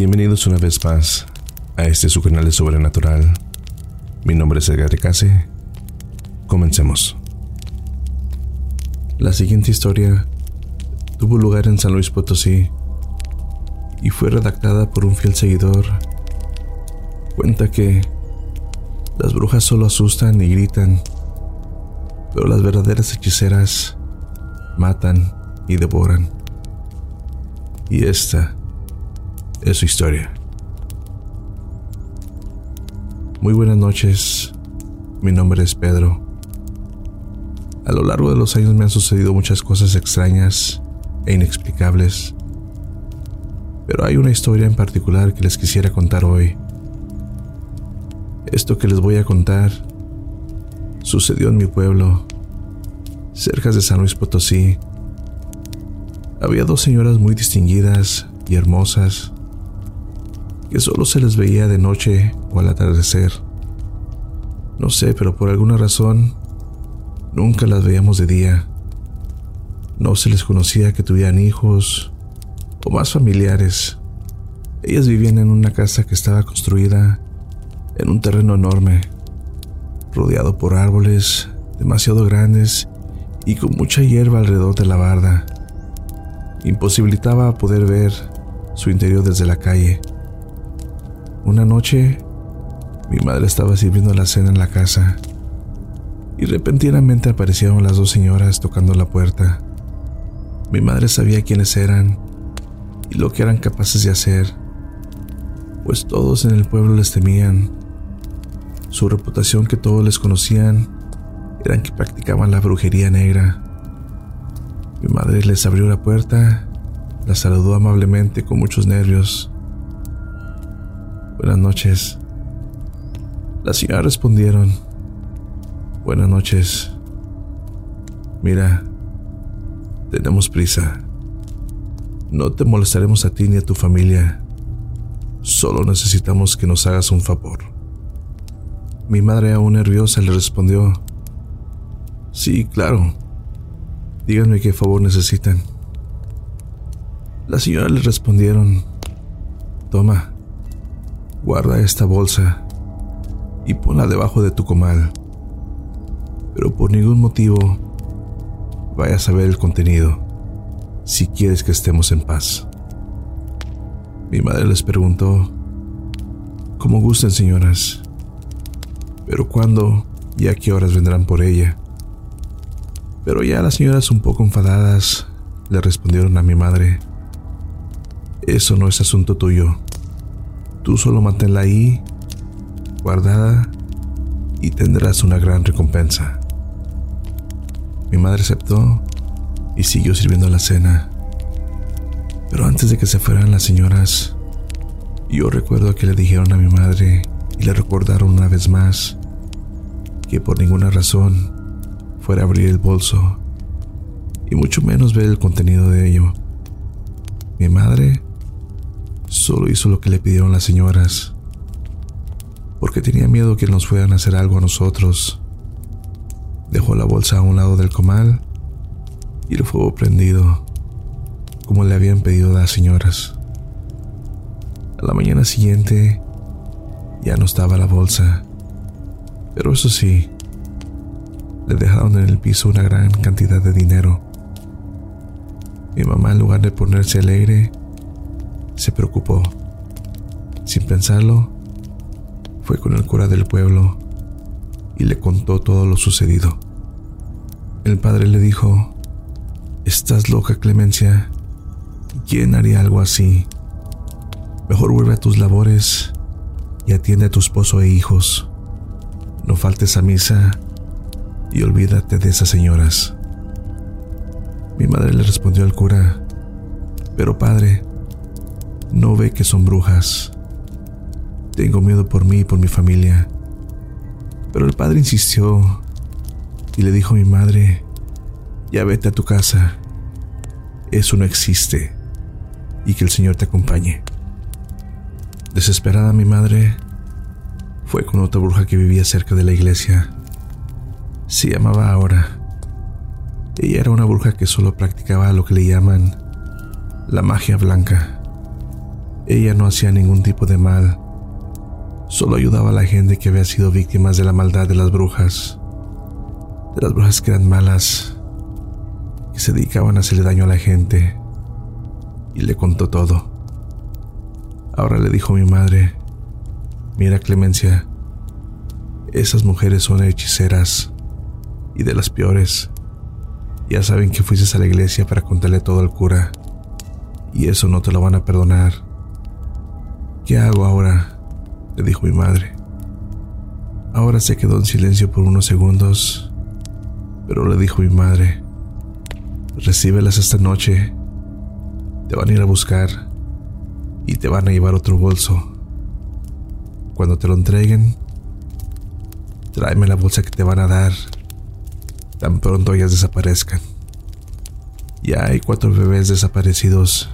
Bienvenidos una vez más a este su canal de Sobrenatural. Mi nombre es Edgar Case. Comencemos. La siguiente historia tuvo lugar en San Luis Potosí y fue redactada por un fiel seguidor. Cuenta que las brujas solo asustan y gritan, pero las verdaderas hechiceras matan y devoran. Y esta es su historia. Muy buenas noches, mi nombre es Pedro. A lo largo de los años me han sucedido muchas cosas extrañas e inexplicables, pero hay una historia en particular que les quisiera contar hoy. Esto que les voy a contar sucedió en mi pueblo, cerca de San Luis Potosí. Había dos señoras muy distinguidas y hermosas que solo se les veía de noche o al atardecer. No sé, pero por alguna razón nunca las veíamos de día. No se les conocía que tuvieran hijos o más familiares. Ellas vivían en una casa que estaba construida en un terreno enorme, rodeado por árboles demasiado grandes y con mucha hierba alrededor de la barda. Imposibilitaba poder ver su interior desde la calle. Una noche, mi madre estaba sirviendo la cena en la casa y repentinamente aparecieron las dos señoras tocando la puerta. Mi madre sabía quiénes eran y lo que eran capaces de hacer, pues todos en el pueblo les temían. Su reputación que todos les conocían eran que practicaban la brujería negra. Mi madre les abrió la puerta, la saludó amablemente con muchos nervios Buenas noches. Las señoras respondieron. Buenas noches. Mira, tenemos prisa. No te molestaremos a ti ni a tu familia. Solo necesitamos que nos hagas un favor. Mi madre, aún nerviosa, le respondió, Sí, claro. Díganme qué favor necesitan. Las señoras le respondieron, Toma, Guarda esta bolsa y ponla debajo de tu comal. Pero por ningún motivo vayas a ver el contenido si quieres que estemos en paz. Mi madre les preguntó, como gusten señoras, pero cuándo y a qué horas vendrán por ella. Pero ya las señoras un poco enfadadas le respondieron a mi madre, eso no es asunto tuyo. Tú solo manténla ahí, guardada, y tendrás una gran recompensa. Mi madre aceptó y siguió sirviendo la cena. Pero antes de que se fueran las señoras, yo recuerdo que le dijeron a mi madre y le recordaron una vez más que por ninguna razón fuera a abrir el bolso y mucho menos ver el contenido de ello. Mi madre Solo hizo lo que le pidieron las señoras, porque tenía miedo que nos fueran a hacer algo a nosotros. Dejó la bolsa a un lado del comal y el fuego prendido, como le habían pedido las señoras. A la mañana siguiente ya no estaba la bolsa, pero eso sí, le dejaron en el piso una gran cantidad de dinero. Mi mamá, en lugar de ponerse alegre, se preocupó. Sin pensarlo, fue con el cura del pueblo y le contó todo lo sucedido. El padre le dijo, Estás loca, Clemencia. ¿Quién haría algo así? Mejor vuelve a tus labores y atiende a tu esposo e hijos. No faltes a misa y olvídate de esas señoras. Mi madre le respondió al cura, pero padre, no ve que son brujas. Tengo miedo por mí y por mi familia. Pero el padre insistió y le dijo a mi madre, ya vete a tu casa. Eso no existe. Y que el Señor te acompañe. Desesperada mi madre fue con otra bruja que vivía cerca de la iglesia. Se llamaba Ahora. Ella era una bruja que solo practicaba lo que le llaman la magia blanca. Ella no hacía ningún tipo de mal, solo ayudaba a la gente que había sido víctimas de la maldad de las brujas, de las brujas que eran malas, que se dedicaban a hacerle daño a la gente, y le contó todo. Ahora le dijo mi madre, mira Clemencia, esas mujeres son hechiceras y de las peores. Ya saben que fuiste a la iglesia para contarle todo al cura y eso no te lo van a perdonar. ¿Qué hago ahora? le dijo mi madre. Ahora se quedó en silencio por unos segundos, pero le dijo mi madre, recíbelas esta noche, te van a ir a buscar y te van a llevar otro bolso. Cuando te lo entreguen, tráeme la bolsa que te van a dar, tan pronto ellas desaparezcan. Ya hay cuatro bebés desaparecidos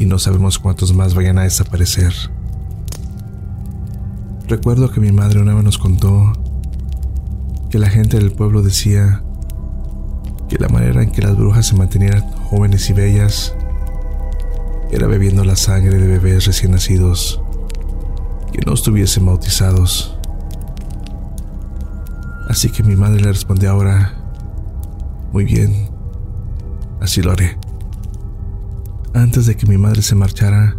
y no sabemos cuántos más vayan a desaparecer. Recuerdo que mi madre una vez nos contó que la gente del pueblo decía que la manera en que las brujas se mantenían jóvenes y bellas era bebiendo la sangre de bebés recién nacidos que no estuviesen bautizados. Así que mi madre le respondió ahora, muy bien, así lo haré. Antes de que mi madre se marchara,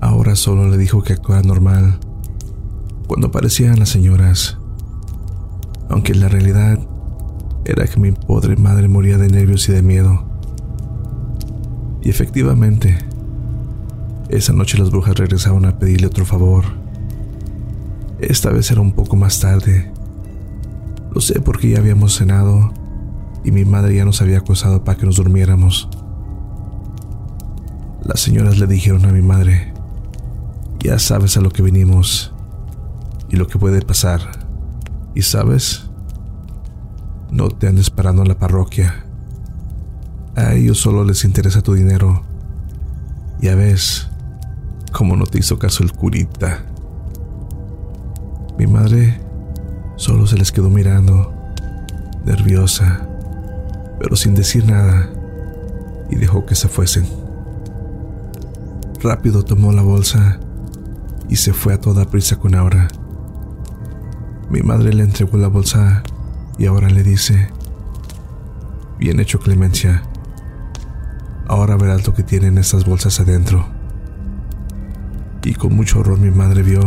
ahora solo le dijo que actuara normal cuando aparecían las señoras, aunque la realidad era que mi pobre madre moría de nervios y de miedo. Y efectivamente, esa noche las brujas regresaron a pedirle otro favor. Esta vez era un poco más tarde. Lo sé porque ya habíamos cenado y mi madre ya nos había acosado para que nos durmiéramos. Las señoras le dijeron a mi madre, ya sabes a lo que vinimos y lo que puede pasar. Y sabes, no te andes parando en la parroquia. A ellos solo les interesa tu dinero. Ya ves cómo no te hizo caso el curita. Mi madre solo se les quedó mirando, nerviosa, pero sin decir nada, y dejó que se fuesen. Rápido tomó la bolsa y se fue a toda prisa con Aura. Mi madre le entregó la bolsa y ahora le dice, bien hecho Clemencia, ahora verás lo que tienen estas bolsas adentro. Y con mucho horror mi madre vio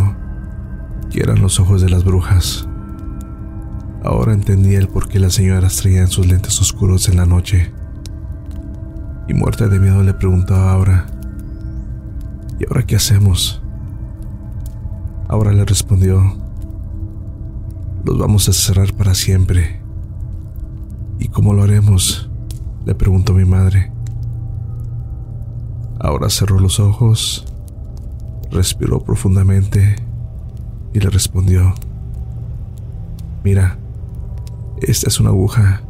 que eran los ojos de las brujas. Ahora entendía el por qué las señoras traían sus lentes oscuros en la noche. Y muerta de miedo le preguntó a Aura, ¿Y ahora qué hacemos? Ahora le respondió, los vamos a cerrar para siempre. ¿Y cómo lo haremos? Le preguntó mi madre. Ahora cerró los ojos, respiró profundamente y le respondió, mira, esta es una aguja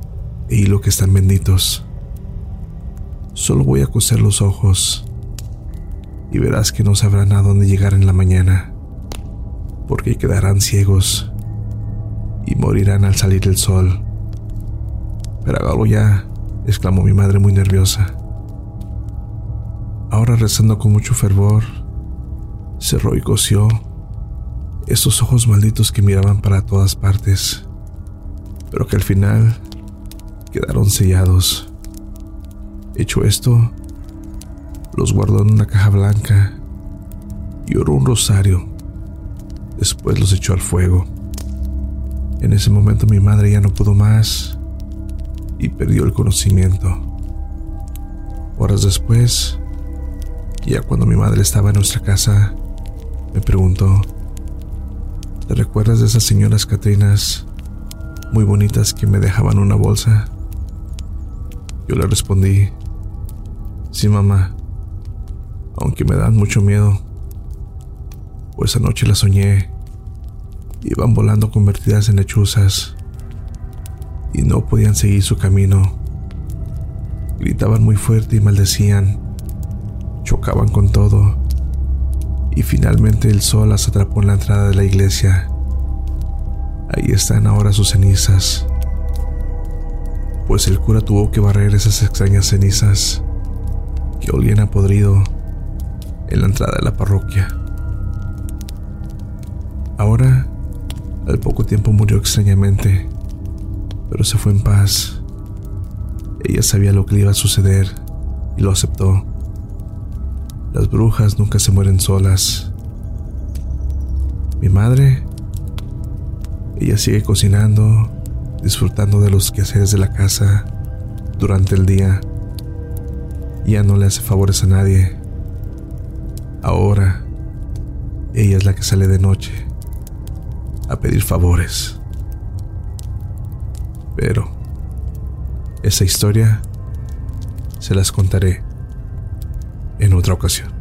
e hilo que están benditos. Solo voy a coser los ojos y verás que no sabrán a dónde llegar en la mañana, porque quedarán ciegos y morirán al salir el sol. Pero hágalo ya, exclamó mi madre muy nerviosa. Ahora rezando con mucho fervor, cerró y cosió esos ojos malditos que miraban para todas partes, pero que al final quedaron sellados. Hecho esto, los guardó en una caja blanca y oró un rosario. Después los echó al fuego. En ese momento mi madre ya no pudo más y perdió el conocimiento. Horas después, ya cuando mi madre estaba en nuestra casa, me preguntó, ¿te recuerdas de esas señoras Catrinas muy bonitas que me dejaban una bolsa? Yo le respondí, sí mamá, aunque me dan mucho miedo. Pues anoche la soñé. Iban volando convertidas en lechuzas y no podían seguir su camino. Gritaban muy fuerte y maldecían. Chocaban con todo. Y finalmente el sol las atrapó en la entrada de la iglesia. Ahí están ahora sus cenizas. Pues el cura tuvo que barrer esas extrañas cenizas que olían a podrido en la entrada de la parroquia. Ahora, al poco tiempo murió extrañamente, pero se fue en paz. Ella sabía lo que le iba a suceder y lo aceptó. Las brujas nunca se mueren solas. Mi madre, ella sigue cocinando, disfrutando de los quehaceres de la casa durante el día. Ya no le hace favores a nadie. Ahora, ella es la que sale de noche a pedir favores. Pero, esa historia se las contaré en otra ocasión.